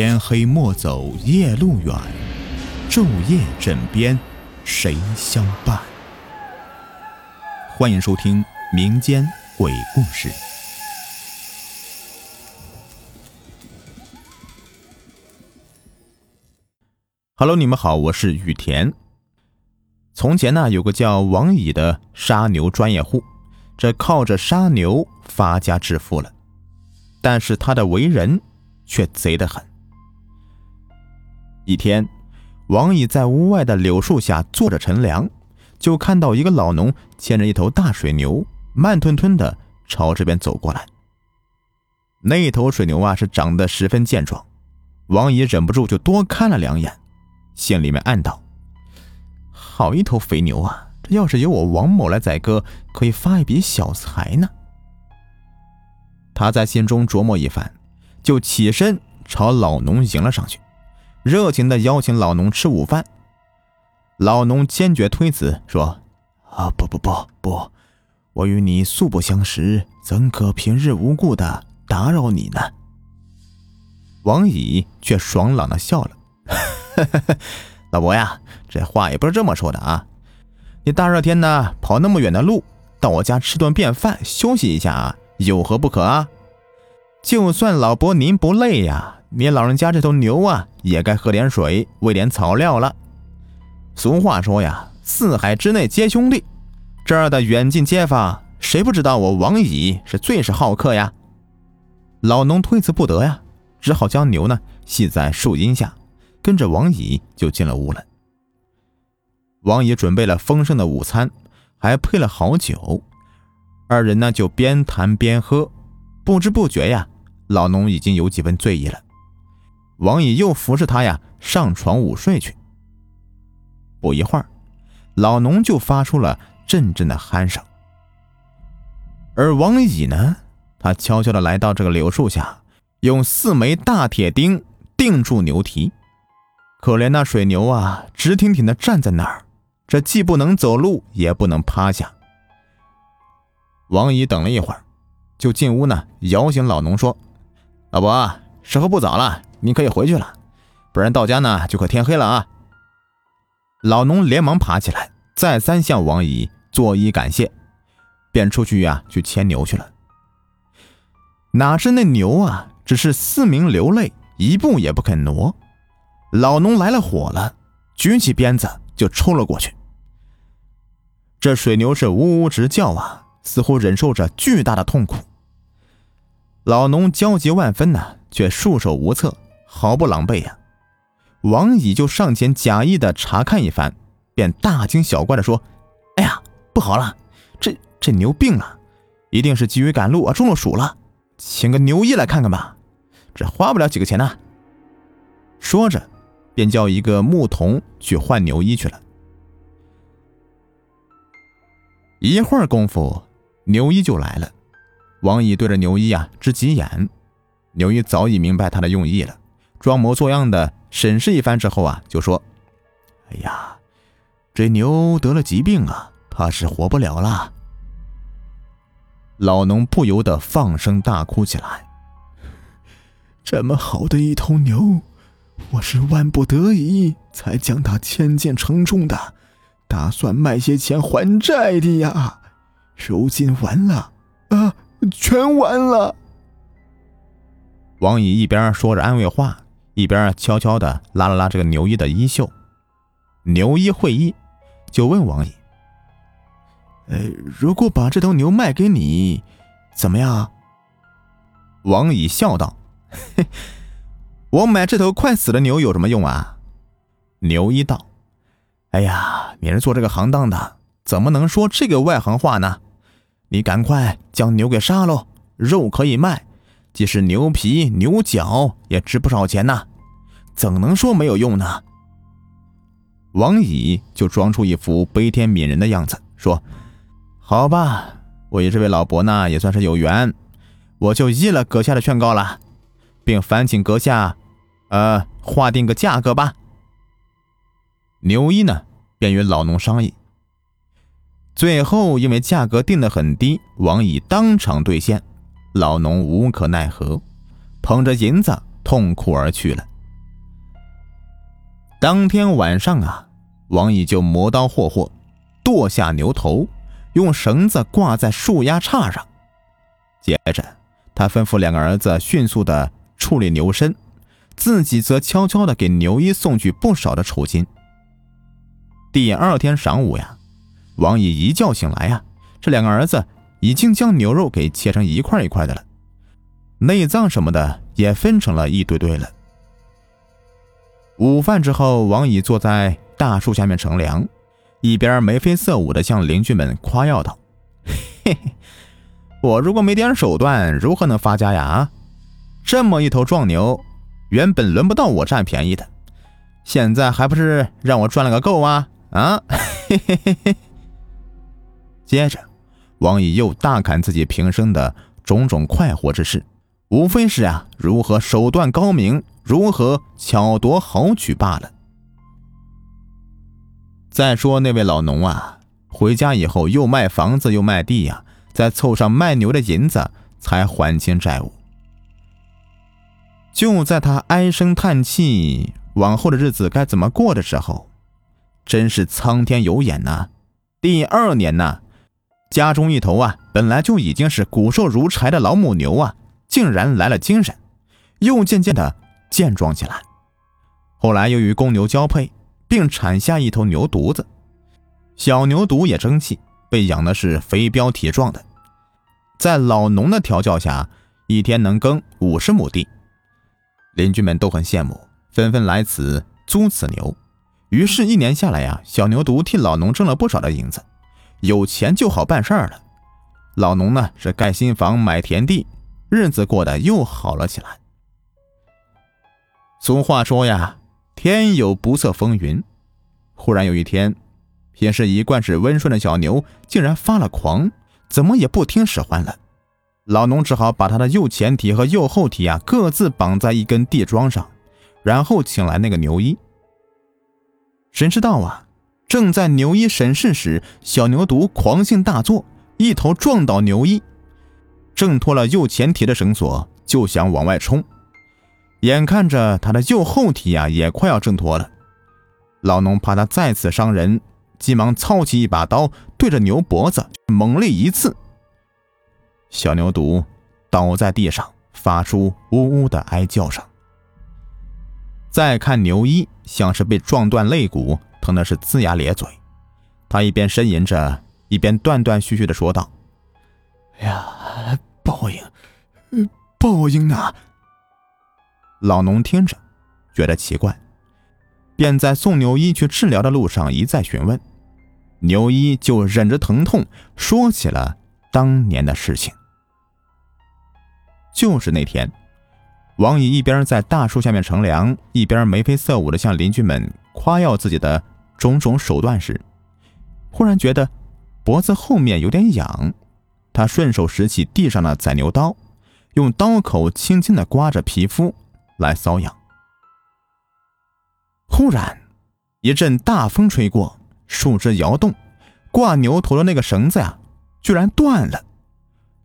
天黑莫走夜路远，昼夜枕边谁相伴？欢迎收听民间鬼故事。Hello，你们好，我是雨田。从前呢，有个叫王乙的杀牛专业户，这靠着杀牛发家致富了。但是他的为人却贼得很。一天，王乙在屋外的柳树下坐着乘凉，就看到一个老农牵着一头大水牛，慢吞吞的朝这边走过来。那头水牛啊，是长得十分健壮，王乙忍不住就多看了两眼。心里面暗道：“好一头肥牛啊！这要是由我王某来宰割，可以发一笔小财呢。”他在心中琢磨一番，就起身朝老农迎了上去，热情的邀请老农吃午饭。老农坚决推辞说：“啊，不不不不，我与你素不相识，怎可平日无故的打扰你呢？”王乙却爽朗的笑了。老伯呀，这话也不是这么说的啊！你大热天的跑那么远的路，到我家吃顿便饭，休息一下啊，有何不可啊？就算老伯您不累呀，你老人家这头牛啊，也该喝点水，喂点草料了。俗话说呀，四海之内皆兄弟，这儿的远近街坊，谁不知道我王乙是最是好客呀？老农推辞不得呀，只好将牛呢系在树荫下。跟着王乙就进了屋了。王乙准备了丰盛的午餐，还配了好酒，二人呢就边谈边喝，不知不觉呀，老农已经有几分醉意了。王乙又服侍他呀上床午睡去。不一会儿，老农就发出了阵阵的鼾声，而王乙呢，他悄悄的来到这个柳树下，用四枚大铁钉钉住牛蹄。可怜那水牛啊，直挺挺的站在那儿，这既不能走路，也不能趴下。王姨等了一会儿，就进屋呢，摇醒老农说：“老伯，时候不早了，你可以回去了，不然到家呢就快天黑了啊。”老农连忙爬起来，再三向王姨作揖感谢，便出去呀去牵牛去了。哪知那牛啊，只是嘶鸣流泪，一步也不肯挪。老农来了火了，举起鞭子就抽了过去。这水牛是呜呜直叫啊，似乎忍受着巨大的痛苦。老农焦急万分呢，却束手无策，毫不狼狈呀。王乙就上前假意的查看一番，便大惊小怪的说：“哎呀，不好了，这这牛病了，一定是急于赶路啊，中了暑了，请个牛医来看看吧，这花不了几个钱呢。”说着。便叫一个牧童去换牛衣去了。一会儿功夫，牛衣就来了。王乙对着牛衣啊直急眼，牛医早已明白他的用意了，装模作样的审视一番之后啊，就说：“哎呀，这牛得了疾病啊，怕是活不了了。”老农不由得放声大哭起来：“这么好的一头牛！”我是万不得已才将它牵进城中的，打算卖些钱还债的呀。如今完了，啊，全完了。王乙一边说着安慰话，一边悄悄的拉了拉这个牛一的衣袖。牛一会意，就问王乙：“呃，如果把这头牛卖给你，怎么样？”王乙笑道：“嘿。”我买这头快死的牛有什么用啊？牛一道：“哎呀，你是做这个行当的，怎么能说这个外行话呢？你赶快将牛给杀喽，肉可以卖，即使牛皮、牛角也值不少钱呐，怎能说没有用呢？”王乙就装出一副悲天悯人的样子，说：“好吧，我与这位老伯呢也算是有缘，我就依了阁下的劝告了。”并烦请阁下，呃，划定个价格吧。牛一呢，便与老农商议。最后因为价格定得很低，王乙当场兑现，老农无可奈何，捧着银子痛哭而去了。当天晚上啊，王乙就磨刀霍霍，剁下牛头，用绳子挂在树丫叉上。接着，他吩咐两个儿子迅速的处理牛身，自己则悄悄的给牛一送去不少的酬金。第二天晌午呀，王乙一觉醒来呀，这两个儿子已经将牛肉给切成一块一块的了，内脏什么的也分成了一堆堆了。午饭之后，王乙坐在大树下面乘凉，一边眉飞色舞的向邻居们夸耀道：“ 嘿嘿，我如果没点手段，如何能发家呀？啊这么一头壮牛，原本轮不到我占便宜的，现在还不是让我赚了个够啊！啊，嘿嘿嘿嘿。”接着，王乙又大侃自己平生的种种快活之事，无非是啊，如何手段高明。如何巧夺好取罢了。再说那位老农啊，回家以后又卖房子又卖地呀，再凑上卖牛的银子，才还清债务。就在他唉声叹气，往后的日子该怎么过的时候，真是苍天有眼呐！第二年呐，家中一头啊，本来就已经是骨瘦如柴的老母牛啊，竟然来了精神，又渐渐的。健壮起来，后来由于公牛交配，并产下一头牛犊子，小牛犊也争气，被养的是肥膘体壮的，在老农的调教下，一天能耕五十亩地，邻居们都很羡慕，纷纷来此租此牛，于是，一年下来呀，小牛犊替老农挣了不少的银子，有钱就好办事儿了，老农呢是盖新房买田地，日子过得又好了起来。俗话说呀，天有不测风云。忽然有一天，平时一贯是温顺的小牛竟然发了狂，怎么也不听使唤了。老农只好把他的右前蹄和右后蹄啊各自绑在一根地桩上，然后请来那个牛医。谁知道啊，正在牛医审视时，小牛犊狂性大作，一头撞倒牛医，挣脱了右前蹄的绳索，就想往外冲。眼看着他的右后蹄呀也快要挣脱了，老农怕他再次伤人，急忙操起一把刀，对着牛脖子猛力一刺。小牛犊倒在地上，发出呜呜的哀叫声。再看牛一，像是被撞断肋骨，疼的是龇牙咧嘴。他一边呻吟着，一边断断续续的说道：“哎呀，报应，报应啊！”老农听着，觉得奇怪，便在送牛一去治疗的路上一再询问，牛一就忍着疼痛说起了当年的事情。就是那天，王乙一边在大树下面乘凉，一边眉飞色舞的向邻居们夸耀自己的种种手段时，忽然觉得脖子后面有点痒，他顺手拾起地上的宰牛刀，用刀口轻轻的刮着皮肤。来瘙痒。忽然，一阵大风吹过，树枝摇动，挂牛头的那个绳子呀，居然断了，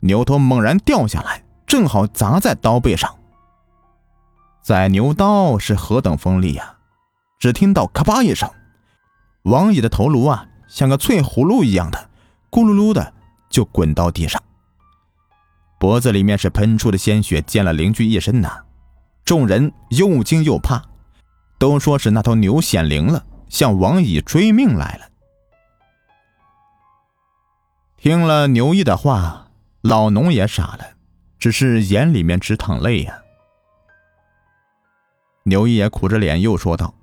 牛头猛然掉下来，正好砸在刀背上。宰牛刀是何等锋利呀！只听到咔吧一声，王乙的头颅啊，像个脆葫芦一样的，咕噜噜的就滚到地上，脖子里面是喷出的鲜血，溅了邻居一身呐。众人又惊又怕，都说是那头牛显灵了，向王乙追命来了。听了牛一的话，老农也傻了，只是眼里面直淌泪呀。牛一也苦着脸又说道：“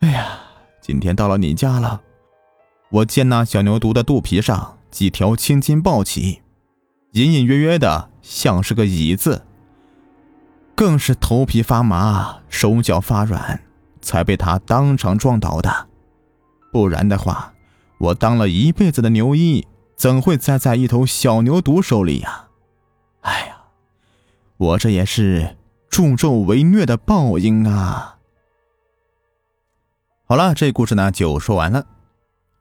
哎呀，今天到了你家了，我见那小牛犊的肚皮上几条青筋暴起，隐隐约约的像是个椅字。”更是头皮发麻，手脚发软，才被他当场撞倒的。不然的话，我当了一辈子的牛医，怎会栽在一头小牛犊手里呀？哎呀，我这也是助纣为虐的报应啊！好了，这故事呢就说完了。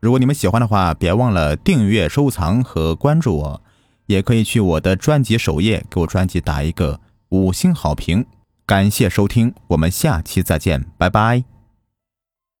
如果你们喜欢的话，别忘了订阅、收藏和关注我，也可以去我的专辑首页给我专辑打一个。五星好评。感谢收听，我们下期再见，拜拜。